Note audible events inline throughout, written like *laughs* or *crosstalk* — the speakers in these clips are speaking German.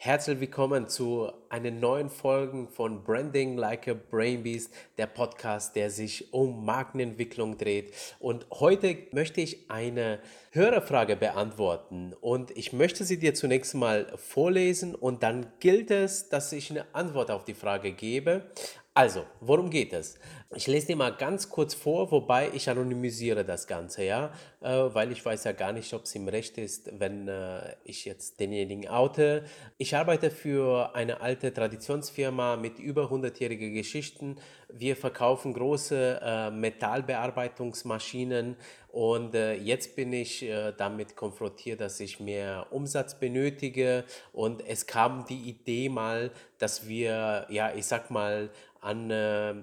Herzlich willkommen zu einer neuen Folge von Branding Like a Brain Beast, der Podcast, der sich um Markenentwicklung dreht. Und heute möchte ich eine Hörerfrage beantworten und ich möchte sie dir zunächst mal vorlesen und dann gilt es, dass ich eine Antwort auf die Frage gebe. Also, worum geht es? Ich lese dir mal ganz kurz vor, wobei ich anonymisiere das Ganze, ja, weil ich weiß ja gar nicht, ob es ihm recht ist, wenn äh, ich jetzt denjenigen oute. Ich arbeite für eine alte Traditionsfirma mit über 100-jährigen Geschichten. Wir verkaufen große äh, Metallbearbeitungsmaschinen und äh, jetzt bin ich äh, damit konfrontiert, dass ich mehr Umsatz benötige und es kam die Idee mal, dass wir, ja, ich sag mal, an äh,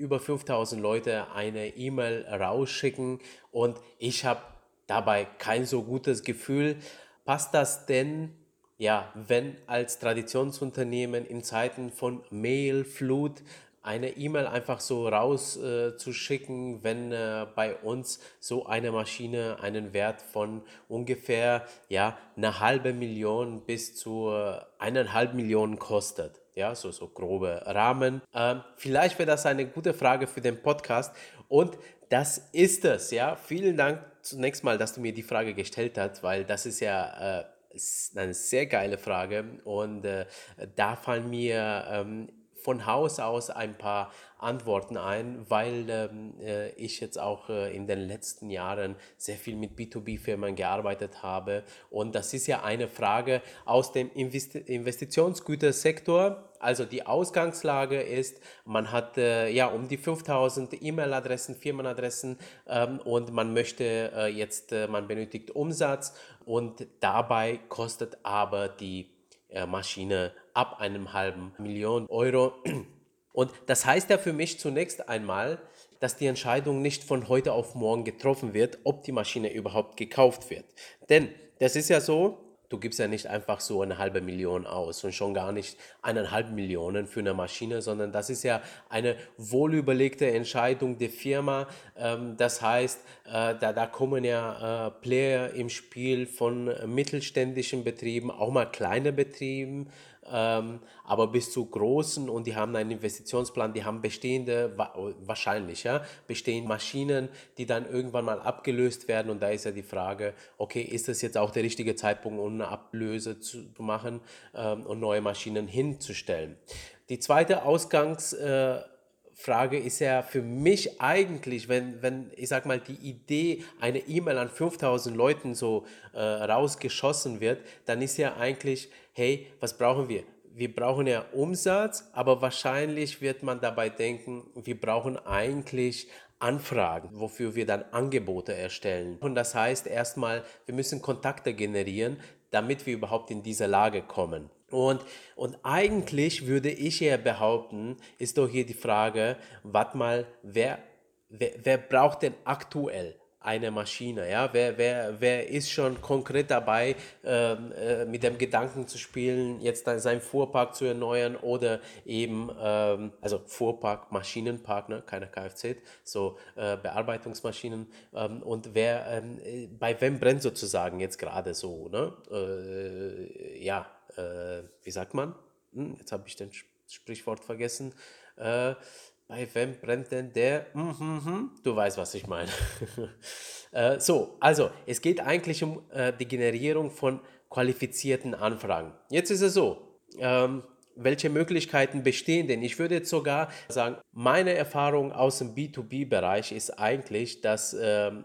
über 5000 Leute eine E-Mail rausschicken und ich habe dabei kein so gutes Gefühl. Passt das denn, ja, wenn als Traditionsunternehmen in Zeiten von Mailflut eine E-Mail einfach so rauszuschicken, äh, wenn äh, bei uns so eine Maschine einen Wert von ungefähr ja, eine halbe Million bis zu äh, eineinhalb Millionen kostet. Ja, so, so grobe Rahmen. Ähm, vielleicht wäre das eine gute Frage für den Podcast und das ist es. Ja, vielen Dank zunächst mal, dass du mir die Frage gestellt hast, weil das ist ja äh, ist eine sehr geile Frage und äh, da fallen mir ähm, von Haus aus ein paar Antworten ein, weil ähm, äh, ich jetzt auch äh, in den letzten Jahren sehr viel mit B2B-Firmen gearbeitet habe. Und das ist ja eine Frage aus dem Invest Investitionsgütersektor. Also die Ausgangslage ist, man hat äh, ja um die 5000 E-Mail-Adressen, Firmenadressen ähm, und man möchte äh, jetzt, äh, man benötigt Umsatz und dabei kostet aber die Maschine ab einem halben Million Euro. *clears throat* Und das heißt ja für mich zunächst einmal, dass die Entscheidung nicht von heute auf morgen getroffen wird, ob die Maschine überhaupt gekauft wird. Denn das ist ja so, du gibst ja nicht einfach so eine halbe Million aus und schon gar nicht eineinhalb Millionen für eine Maschine, sondern das ist ja eine wohlüberlegte Entscheidung der Firma. Ähm, das heißt, äh, da, da kommen ja äh, Player im Spiel von mittelständischen Betrieben, auch mal kleine Betrieben, ähm, aber bis zu großen und die haben einen Investitionsplan, die haben bestehende, wahrscheinlich, ja, bestehende Maschinen, die dann irgendwann mal abgelöst werden und da ist ja die Frage, okay, ist das jetzt auch der richtige Zeitpunkt, um eine Ablöse zu machen ähm, und neue Maschinen hinzustellen? Die zweite Ausgangsfrage äh, ist ja für mich eigentlich, wenn, wenn ich sag mal, die Idee, eine E-Mail an 5000 Leuten so äh, rausgeschossen wird, dann ist ja eigentlich, hey, was brauchen wir? Wir brauchen ja Umsatz, aber wahrscheinlich wird man dabei denken, wir brauchen eigentlich Anfragen, wofür wir dann Angebote erstellen. Und das heißt erstmal, wir müssen Kontakte generieren, damit wir überhaupt in diese Lage kommen. Und, und eigentlich würde ich eher behaupten, ist doch hier die Frage, warte mal, wer, wer, wer braucht denn aktuell eine Maschine. Ja? Wer, wer, wer ist schon konkret dabei, ähm, äh, mit dem Gedanken zu spielen, jetzt seinen Fuhrpark zu erneuern oder eben, ähm, also Fuhrpark, Maschinenpark, ne? keine Kfz, so äh, Bearbeitungsmaschinen. Ähm, und wer, ähm, bei wem brennt sozusagen jetzt gerade so? Ne? Äh, ja, äh, wie sagt man? Hm, jetzt habe ich den Sprichwort vergessen. Äh, bei wem brennt denn der? Mm -hmm, du weißt, was ich meine. *laughs* äh, so, also es geht eigentlich um äh, die Generierung von qualifizierten Anfragen. Jetzt ist es so, ähm, welche Möglichkeiten bestehen denn? Ich würde jetzt sogar sagen, meine Erfahrung aus dem B2B-Bereich ist eigentlich, dass ähm,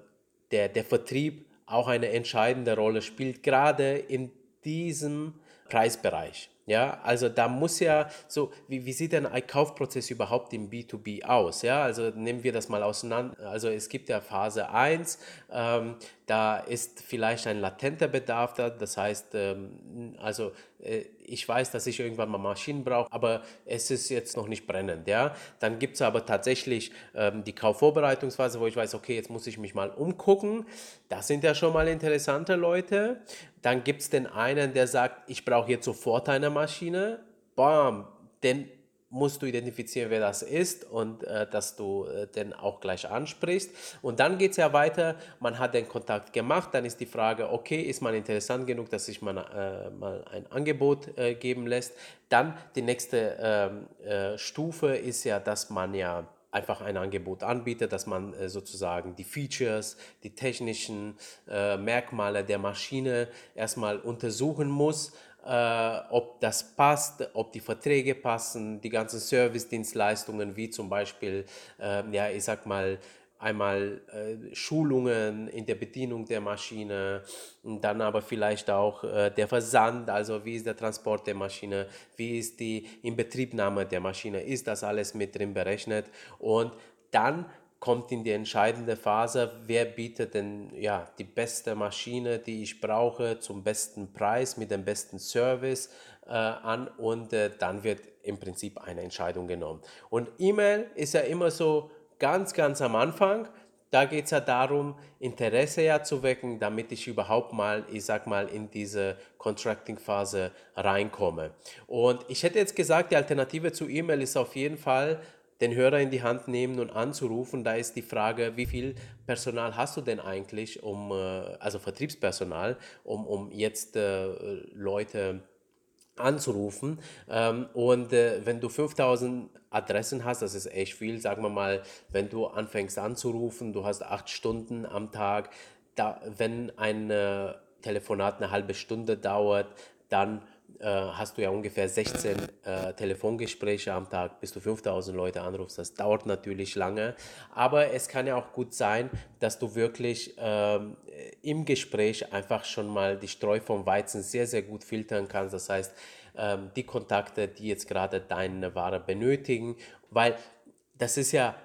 der, der Vertrieb auch eine entscheidende Rolle spielt, gerade in diesem Preisbereich. Ja, also da muss ja so, wie, wie sieht denn ein Kaufprozess überhaupt im B2B aus? Ja, also nehmen wir das mal auseinander. Also es gibt ja Phase 1, ähm, da ist vielleicht ein latenter Bedarf da, das heißt, ähm, also äh, ich weiß, dass ich irgendwann mal Maschinen brauche, aber es ist jetzt noch nicht brennend. Ja? Dann gibt es aber tatsächlich ähm, die Kaufvorbereitungsphase, wo ich weiß, okay, jetzt muss ich mich mal umgucken. Das sind ja schon mal interessante Leute. Dann gibt es den einen, der sagt, ich brauche jetzt sofort eine Maschine. Bam, den musst du identifizieren, wer das ist und äh, dass du äh, den auch gleich ansprichst. Und dann geht es ja weiter, man hat den Kontakt gemacht, dann ist die Frage, okay, ist man interessant genug, dass sich man äh, mal ein Angebot äh, geben lässt. Dann die nächste ähm, äh, Stufe ist ja, dass man ja einfach ein Angebot anbietet, dass man äh, sozusagen die Features, die technischen äh, Merkmale der Maschine erstmal untersuchen muss äh, ob das passt, ob die Verträge passen, die ganzen Service-Dienstleistungen wie zum Beispiel, äh, ja, ich sag mal, einmal äh, Schulungen in der Bedienung der Maschine, dann aber vielleicht auch äh, der Versand, also wie ist der Transport der Maschine, wie ist die Inbetriebnahme der Maschine, ist das alles mit drin berechnet? Und dann kommt in die entscheidende Phase, wer bietet denn ja, die beste Maschine, die ich brauche, zum besten Preis, mit dem besten Service äh, an und äh, dann wird im Prinzip eine Entscheidung genommen. Und E-Mail ist ja immer so ganz, ganz am Anfang. Da geht es ja darum, Interesse ja zu wecken, damit ich überhaupt mal, ich sag mal, in diese Contracting-Phase reinkomme. Und ich hätte jetzt gesagt, die Alternative zu E-Mail ist auf jeden Fall den Hörer in die Hand nehmen und anzurufen. Da ist die Frage, wie viel Personal hast du denn eigentlich, um, äh, also Vertriebspersonal, um, um jetzt äh, Leute anzurufen. Ähm, und äh, wenn du 5000 Adressen hast, das ist echt viel, sagen wir mal, wenn du anfängst anzurufen, du hast acht Stunden am Tag, da, wenn ein Telefonat eine halbe Stunde dauert, dann äh, hast du ja ungefähr 16 äh, Telefongespräche am Tag, bis du 5000 Leute anrufst. Das dauert natürlich lange, aber es kann ja auch gut sein, dass du wirklich ähm, im Gespräch einfach schon mal die Streu vom Weizen sehr, sehr gut filtern kannst. Das heißt, ähm, die Kontakte, die jetzt gerade deine Ware benötigen, weil das ist ja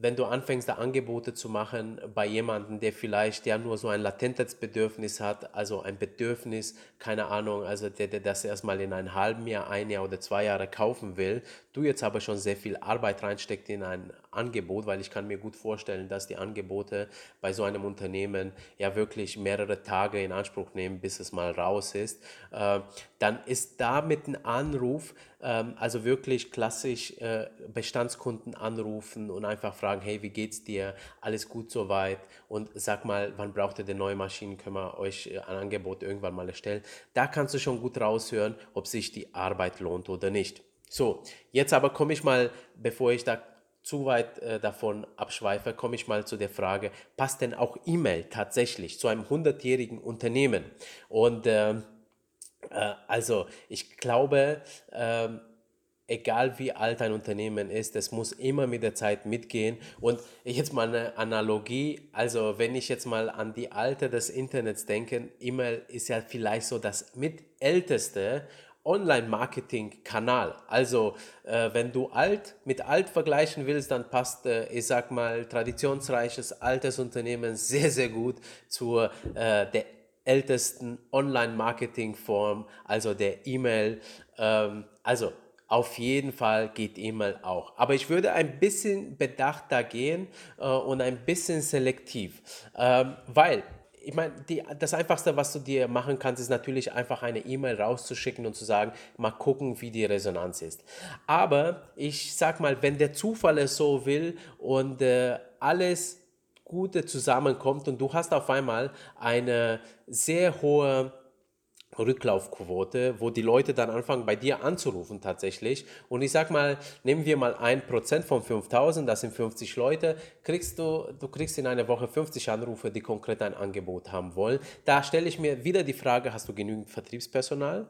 wenn du anfängst, da Angebote zu machen bei jemandem, der vielleicht ja nur so ein latentes Bedürfnis hat, also ein Bedürfnis, keine Ahnung, also der, der das erstmal in einem halben Jahr, ein Jahr oder zwei Jahre kaufen will, du jetzt aber schon sehr viel Arbeit reinsteckt in ein Angebot, weil ich kann mir gut vorstellen, dass die Angebote bei so einem Unternehmen ja wirklich mehrere Tage in Anspruch nehmen, bis es mal raus ist, äh, dann ist damit ein Anruf, ähm, also wirklich klassisch äh, Bestandskunden anrufen und einfach fragen, hey, wie geht's dir? Alles gut soweit? Und sag mal, wann braucht ihr denn neue Maschinen? Können wir euch äh, ein Angebot irgendwann mal erstellen? Da kannst du schon gut raushören, ob sich die Arbeit lohnt oder nicht. So, jetzt aber komme ich mal, bevor ich da zu weit äh, davon abschweife, komme ich mal zu der Frage, passt denn auch E-Mail tatsächlich zu einem 100-jährigen Unternehmen? Und äh, äh, also ich glaube, ähm, egal wie alt ein Unternehmen ist, es muss immer mit der Zeit mitgehen. Und ich jetzt mal eine Analogie, also wenn ich jetzt mal an die Alte des Internets denke, E-Mail ist ja vielleicht so das mitälteste Online-Marketing-Kanal. Also äh, wenn du alt mit alt vergleichen willst, dann passt, äh, ich sag mal, traditionsreiches altes Unternehmen sehr, sehr gut zur äh, der ältesten Online-Marketing-Form, also der E-Mail. Ähm, also auf jeden Fall geht E-Mail auch. Aber ich würde ein bisschen bedachter gehen äh, und ein bisschen selektiv, ähm, weil ich meine, das Einfachste, was du dir machen kannst, ist natürlich einfach eine E-Mail rauszuschicken und zu sagen, mal gucken, wie die Resonanz ist. Aber ich sag mal, wenn der Zufall es so will und äh, alles Gute zusammenkommt und du hast auf einmal eine sehr hohe Rücklaufquote, wo die Leute dann anfangen bei dir anzurufen tatsächlich. Und ich sag mal, nehmen wir mal ein Prozent von 5000, das sind 50 Leute, kriegst du, du kriegst in einer Woche 50 Anrufe, die konkret ein Angebot haben wollen. Da stelle ich mir wieder die Frage, hast du genügend Vertriebspersonal?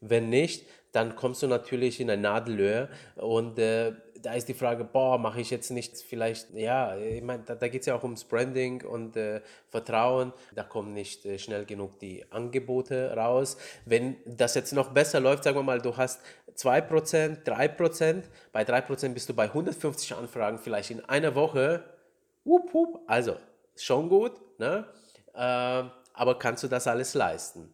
Wenn nicht, dann kommst du natürlich in ein Nadelöhr und äh, da ist die Frage, boah, mache ich jetzt nicht vielleicht, ja, ich meine, da, da geht es ja auch ums Branding und äh, Vertrauen, da kommen nicht äh, schnell genug die Angebote raus. Wenn das jetzt noch besser läuft, sagen wir mal, du hast 2%, 3%, bei 3% bist du bei 150 Anfragen vielleicht in einer Woche, wupp, wupp, also schon gut, ne? Äh, aber kannst du das alles leisten?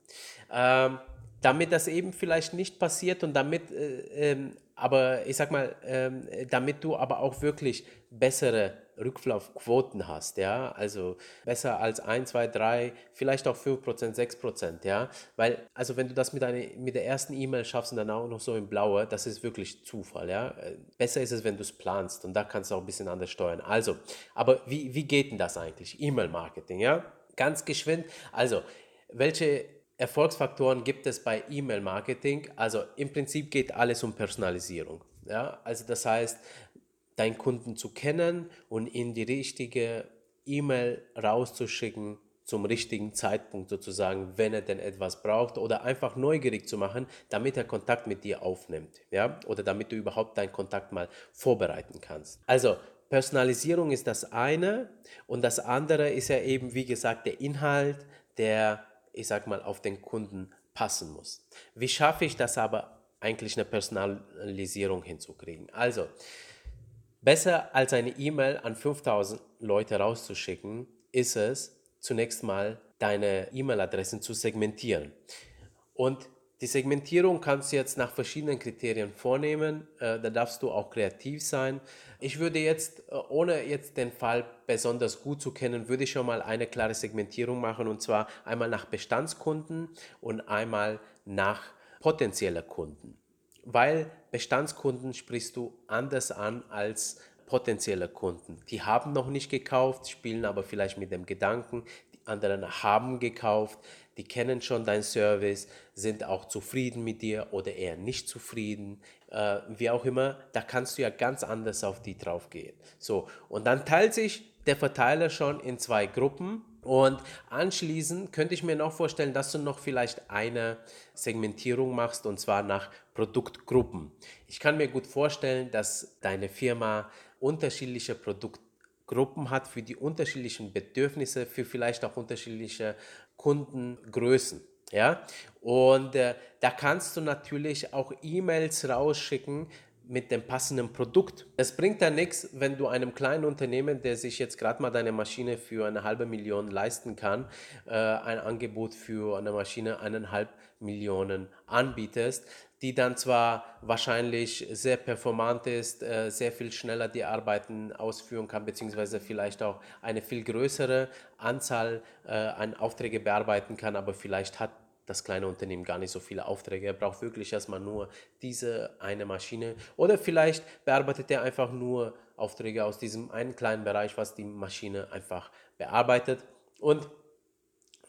Ähm, damit das eben vielleicht nicht passiert und damit, äh, ähm, aber ich sag mal, ähm, damit du aber auch wirklich bessere Rücklaufquoten hast, ja, also besser als 1, 2, 3, vielleicht auch 5%, 6%, ja, weil, also wenn du das mit, eine, mit der ersten E-Mail schaffst und dann auch noch so im Blaue, das ist wirklich Zufall, ja, besser ist es, wenn du es planst und da kannst du auch ein bisschen anders steuern. Also, aber wie, wie geht denn das eigentlich? E-Mail-Marketing, ja, ganz geschwind, also, welche Erfolgsfaktoren gibt es bei E-Mail-Marketing? Also im Prinzip geht alles um Personalisierung. Ja? Also das heißt, deinen Kunden zu kennen und in die richtige E-Mail rauszuschicken zum richtigen Zeitpunkt sozusagen, wenn er denn etwas braucht oder einfach neugierig zu machen, damit er Kontakt mit dir aufnimmt, ja, oder damit du überhaupt deinen Kontakt mal vorbereiten kannst. Also Personalisierung ist das eine und das andere ist ja eben, wie gesagt, der Inhalt, der, ich sag mal, auf den Kunden passen muss. Wie schaffe ich das aber eigentlich eine Personalisierung hinzukriegen? Also, Besser als eine E-Mail an 5000 Leute rauszuschicken, ist es zunächst mal deine E-Mail-Adressen zu segmentieren. Und die Segmentierung kannst du jetzt nach verschiedenen Kriterien vornehmen. Äh, da darfst du auch kreativ sein. Ich würde jetzt, äh, ohne jetzt den Fall besonders gut zu kennen, würde ich schon mal eine klare Segmentierung machen und zwar einmal nach Bestandskunden und einmal nach potenzieller Kunden weil Bestandskunden sprichst du anders an als potenzielle Kunden. Die haben noch nicht gekauft, spielen aber vielleicht mit dem Gedanken, anderen haben gekauft, die kennen schon deinen Service, sind auch zufrieden mit dir oder eher nicht zufrieden, äh, wie auch immer, da kannst du ja ganz anders auf die drauf gehen. So, und dann teilt sich der Verteiler schon in zwei Gruppen und anschließend könnte ich mir noch vorstellen, dass du noch vielleicht eine Segmentierung machst und zwar nach Produktgruppen. Ich kann mir gut vorstellen, dass deine Firma unterschiedliche Produktgruppen hat für die unterschiedlichen Bedürfnisse, für vielleicht auch unterschiedliche Kundengrößen. Ja, und äh, da kannst du natürlich auch E-Mails rausschicken, mit dem passenden Produkt. Es bringt ja nichts, wenn du einem kleinen Unternehmen, der sich jetzt gerade mal deine Maschine für eine halbe Million leisten kann, äh, ein Angebot für eine Maschine eineinhalb Millionen anbietest, die dann zwar wahrscheinlich sehr performant ist, äh, sehr viel schneller die Arbeiten ausführen kann, beziehungsweise vielleicht auch eine viel größere Anzahl äh, an Aufträge bearbeiten kann, aber vielleicht hat das kleine Unternehmen gar nicht so viele Aufträge. Er braucht wirklich erstmal nur diese eine Maschine. Oder vielleicht bearbeitet er einfach nur Aufträge aus diesem einen kleinen Bereich, was die Maschine einfach bearbeitet. Und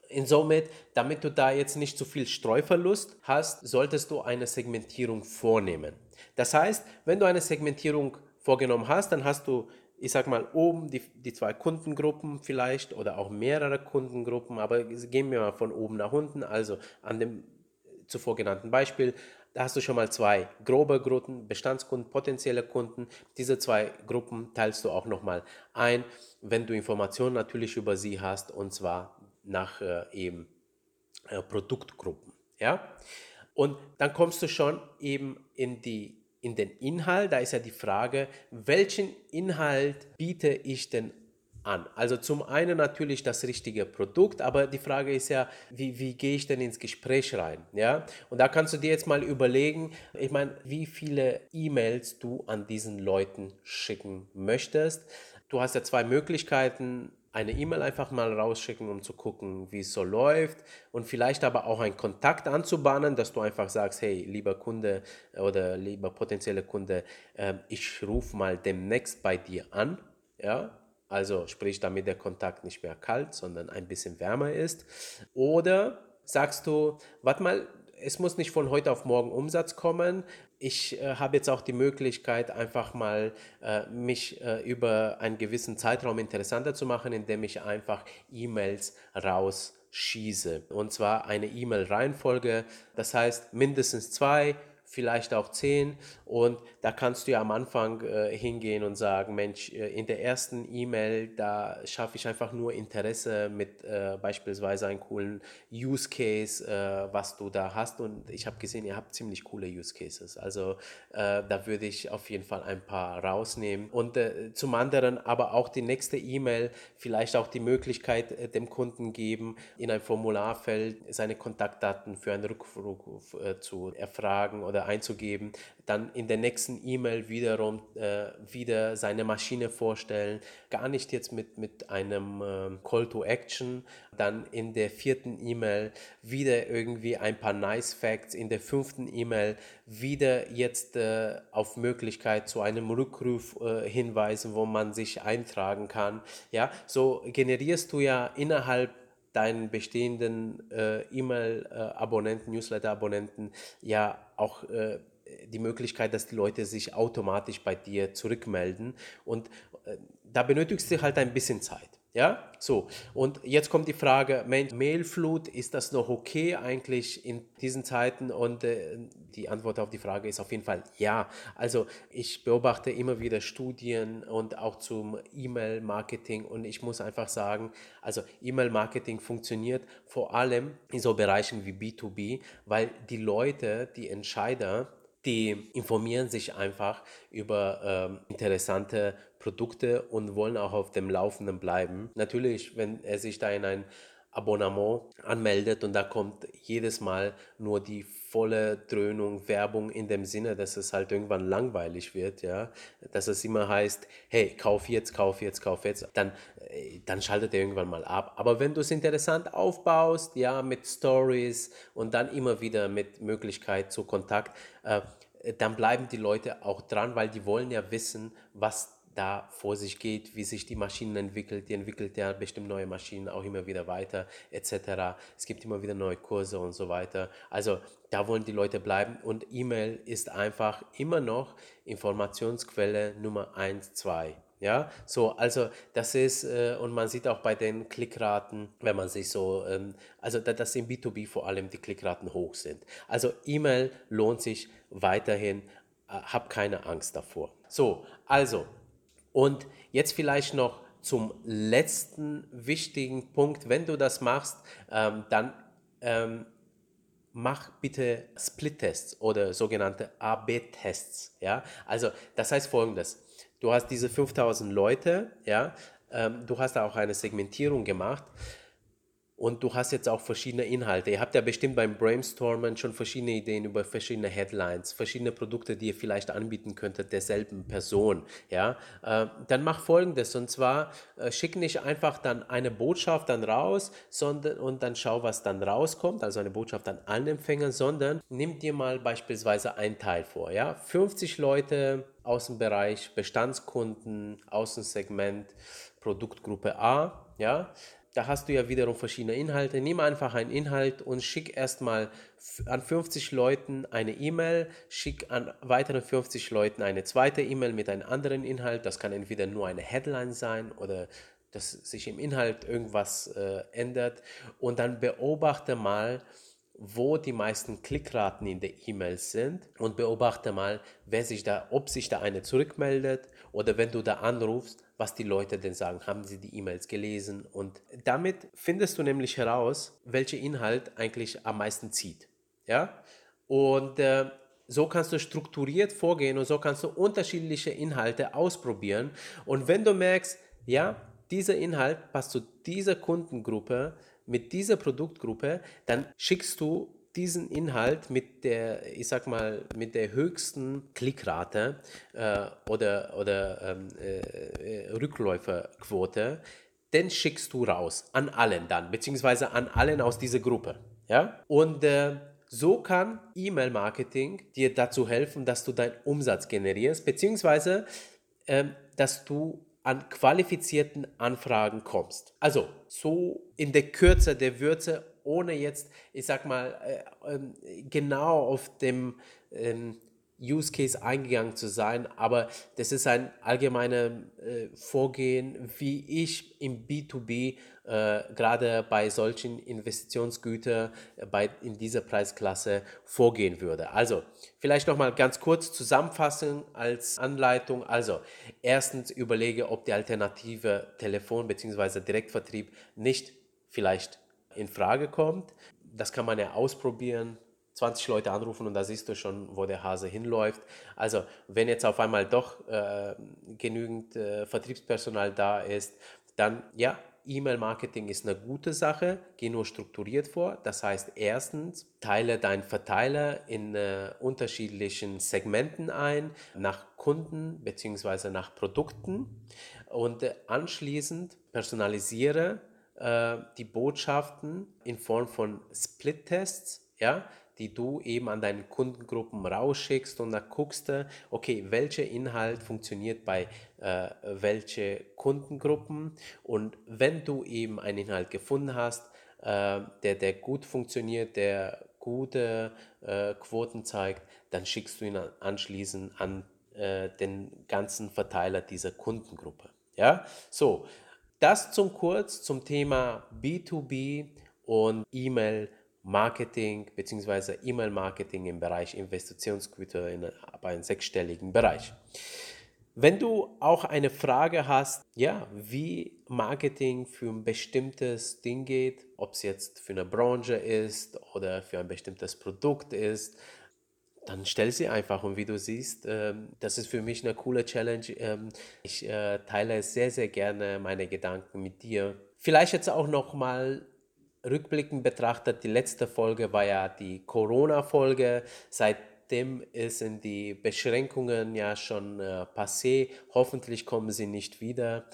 insomit, damit du da jetzt nicht zu viel Streuverlust hast, solltest du eine Segmentierung vornehmen. Das heißt, wenn du eine Segmentierung vorgenommen hast, dann hast du ich sag mal, oben die, die zwei Kundengruppen vielleicht oder auch mehrere Kundengruppen, aber gehen wir mal von oben nach unten, also an dem zuvor genannten Beispiel, da hast du schon mal zwei grobe Gruppen, Bestandskunden, potenzielle Kunden. Diese zwei Gruppen teilst du auch nochmal ein, wenn du Informationen natürlich über sie hast, und zwar nach äh, eben äh, Produktgruppen. Ja? Und dann kommst du schon eben in die in den Inhalt, da ist ja die Frage, welchen Inhalt biete ich denn an? Also zum einen natürlich das richtige Produkt, aber die Frage ist ja, wie, wie gehe ich denn ins Gespräch rein? Ja? Und da kannst du dir jetzt mal überlegen, ich meine, wie viele E-Mails du an diesen Leuten schicken möchtest. Du hast ja zwei Möglichkeiten eine E-Mail einfach mal rausschicken, um zu gucken, wie es so läuft und vielleicht aber auch einen Kontakt anzubahnen, dass du einfach sagst, hey, lieber Kunde oder lieber potenzielle Kunde, äh, ich rufe mal demnächst bei dir an, ja, also sprich, damit der Kontakt nicht mehr kalt, sondern ein bisschen wärmer ist. Oder sagst du, warte mal, es muss nicht von heute auf morgen Umsatz kommen. Ich äh, habe jetzt auch die Möglichkeit, einfach mal äh, mich äh, über einen gewissen Zeitraum interessanter zu machen, indem ich einfach E-Mails rausschieße. Und zwar eine E-Mail-Reihenfolge, das heißt mindestens zwei, vielleicht auch zehn. Und da kannst du ja am Anfang äh, hingehen und sagen, Mensch, äh, in der ersten E-Mail, da schaffe ich einfach nur Interesse mit äh, beispielsweise einem coolen Use Case, äh, was du da hast. Und ich habe gesehen, ihr habt ziemlich coole Use Cases. Also äh, da würde ich auf jeden Fall ein paar rausnehmen. Und äh, zum anderen aber auch die nächste E-Mail, vielleicht auch die Möglichkeit dem Kunden geben, in ein Formularfeld seine Kontaktdaten für einen Rückruf zu erfragen oder oder einzugeben, dann in der nächsten E-Mail wiederum äh, wieder seine Maschine vorstellen, gar nicht jetzt mit, mit einem äh, Call to Action, dann in der vierten E-Mail wieder irgendwie ein paar Nice Facts, in der fünften E-Mail wieder jetzt äh, auf Möglichkeit zu einem Rückruf äh, hinweisen, wo man sich eintragen kann. Ja, so generierst du ja innerhalb deinen bestehenden äh, E-Mail-Abonnenten, Newsletter-Abonnenten ja auch äh, die Möglichkeit, dass die Leute sich automatisch bei dir zurückmelden. Und äh, da benötigst du halt ein bisschen Zeit. Ja, so. Und jetzt kommt die Frage, Mailflut, ist das noch okay eigentlich in diesen Zeiten? Und äh, die Antwort auf die Frage ist auf jeden Fall ja. Also ich beobachte immer wieder Studien und auch zum E-Mail-Marketing und ich muss einfach sagen, also E-Mail-Marketing funktioniert vor allem in so Bereichen wie B2B, weil die Leute, die Entscheider, die informieren sich einfach über ähm, interessante Produkte und wollen auch auf dem Laufenden bleiben. Natürlich, wenn er sich da in ein Abonnement anmeldet und da kommt jedes Mal nur die volle Dröhnung, Werbung in dem Sinne, dass es halt irgendwann langweilig wird, ja, dass es immer heißt, hey, kauf jetzt, kauf jetzt, kauf jetzt, dann, äh, dann schaltet er irgendwann mal ab. Aber wenn du es interessant aufbaust, ja, mit Stories und dann immer wieder mit Möglichkeit zu Kontakt, äh, dann bleiben die Leute auch dran, weil die wollen ja wissen, was da vor sich geht, wie sich die Maschinen entwickelt. Die entwickelt ja bestimmt neue Maschinen auch immer wieder weiter, etc. Es gibt immer wieder neue Kurse und so weiter. Also da wollen die Leute bleiben und E-Mail ist einfach immer noch Informationsquelle Nummer 1, 2. Ja, so, also das ist, äh, und man sieht auch bei den Klickraten, wenn man sich so, ähm, also da, dass im B2B vor allem die Klickraten hoch sind. Also E-Mail lohnt sich weiterhin, äh, hab keine Angst davor. So, also und jetzt vielleicht noch zum letzten wichtigen Punkt. Wenn du das machst, ähm, dann ähm, mach bitte Split-Tests oder sogenannte AB-Tests. Ja? Also das heißt folgendes. Du hast diese 5000 Leute, ja? Ähm, du hast da auch eine Segmentierung gemacht und du hast jetzt auch verschiedene Inhalte. Ihr habt ja bestimmt beim Brainstormen schon verschiedene Ideen über verschiedene Headlines, verschiedene Produkte, die ihr vielleicht anbieten könntet derselben Person. Ja, äh, dann mach Folgendes und zwar äh, schick nicht einfach dann eine Botschaft dann raus, sondern und dann schau, was dann rauskommt, also eine Botschaft an allen Empfängern, sondern nimm dir mal beispielsweise ein Teil vor. Ja, 50 Leute aus dem Bereich Bestandskunden, Außensegment, Produktgruppe A. Ja, da hast du ja wiederum verschiedene Inhalte. Nimm einfach einen Inhalt und schick erstmal an 50 Leuten eine E-Mail, schick an weiteren 50 Leuten eine zweite E-Mail mit einem anderen Inhalt. Das kann entweder nur eine Headline sein oder dass sich im Inhalt irgendwas äh, ändert. Und dann beobachte mal, wo die meisten Klickraten in der E-Mail sind und beobachte mal, wer sich da, ob sich da eine zurückmeldet oder wenn du da anrufst, was die Leute denn sagen. Haben sie die E-Mails gelesen? Und damit findest du nämlich heraus, welcher Inhalt eigentlich am meisten zieht. Ja? Und äh, so kannst du strukturiert vorgehen und so kannst du unterschiedliche Inhalte ausprobieren. Und wenn du merkst, ja, dieser Inhalt passt zu dieser Kundengruppe, mit dieser Produktgruppe, dann schickst du diesen Inhalt mit der, ich sag mal, mit der höchsten Klickrate äh, oder, oder ähm, äh, Rückläuferquote, den schickst du raus an allen dann, beziehungsweise an allen aus dieser Gruppe. Ja? Und äh, so kann E-Mail-Marketing dir dazu helfen, dass du deinen Umsatz generierst, beziehungsweise ähm, dass du an qualifizierten Anfragen kommst. Also so in der Kürze der Würze ohne jetzt, ich sag mal, äh, äh, genau auf dem ähm, Use Case eingegangen zu sein, aber das ist ein allgemeines äh, Vorgehen, wie ich im B2B äh, gerade bei solchen Investitionsgütern äh, bei, in dieser Preisklasse vorgehen würde. Also vielleicht nochmal ganz kurz zusammenfassen als Anleitung. Also erstens überlege, ob die Alternative Telefon bzw. Direktvertrieb nicht vielleicht in Frage kommt. Das kann man ja ausprobieren. 20 Leute anrufen und da siehst du schon, wo der Hase hinläuft. Also wenn jetzt auf einmal doch äh, genügend äh, Vertriebspersonal da ist, dann ja, E-Mail-Marketing ist eine gute Sache, geh nur strukturiert vor. Das heißt, erstens, teile deinen Verteiler in äh, unterschiedlichen Segmenten ein, nach Kunden bzw. nach Produkten und äh, anschließend personalisiere äh, die Botschaften in Form von Split-Tests, ja, die du eben an deinen Kundengruppen rausschickst und dann guckst du, okay, welcher Inhalt funktioniert bei äh, welche Kundengruppen und wenn du eben einen Inhalt gefunden hast, äh, der, der gut funktioniert, der gute äh, Quoten zeigt, dann schickst du ihn anschließend an äh, den ganzen Verteiler dieser Kundengruppe. Ja, so, das zum kurz zum Thema B2B und E-Mail Marketing bzw. E-Mail-Marketing im Bereich Investitionsgüter in einem sechsstelligen Bereich. Wenn du auch eine Frage hast, ja, wie Marketing für ein bestimmtes Ding geht, ob es jetzt für eine Branche ist oder für ein bestimmtes Produkt ist, dann stell sie einfach. Und wie du siehst, ähm, das ist für mich eine coole Challenge. Ähm, ich äh, teile sehr, sehr gerne meine Gedanken mit dir. Vielleicht jetzt auch noch mal rückblickend betrachtet, die letzte Folge war ja die Corona-Folge. Seitdem sind die Beschränkungen ja schon äh, passé. Hoffentlich kommen sie nicht wieder.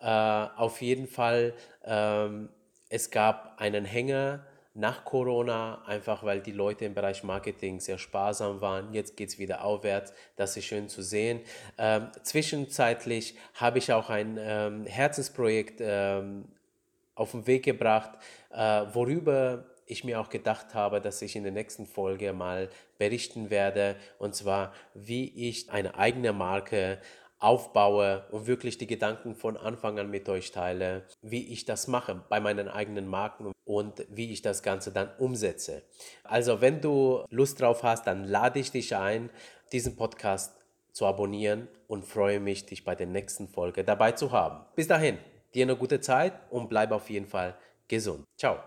Äh, auf jeden Fall, ähm, es gab einen Hänger nach Corona, einfach weil die Leute im Bereich Marketing sehr sparsam waren. Jetzt geht es wieder aufwärts. Das ist schön zu sehen. Ähm, zwischenzeitlich habe ich auch ein ähm, Herzensprojekt ähm, auf den Weg gebracht, äh, worüber ich mir auch gedacht habe, dass ich in der nächsten Folge mal berichten werde, und zwar, wie ich eine eigene Marke aufbaue und wirklich die Gedanken von Anfang an mit euch teile, wie ich das mache bei meinen eigenen Marken und wie ich das Ganze dann umsetze. Also wenn du Lust drauf hast, dann lade ich dich ein, diesen Podcast zu abonnieren und freue mich, dich bei der nächsten Folge dabei zu haben. Bis dahin, dir eine gute Zeit und bleib auf jeden Fall gesund. Ciao.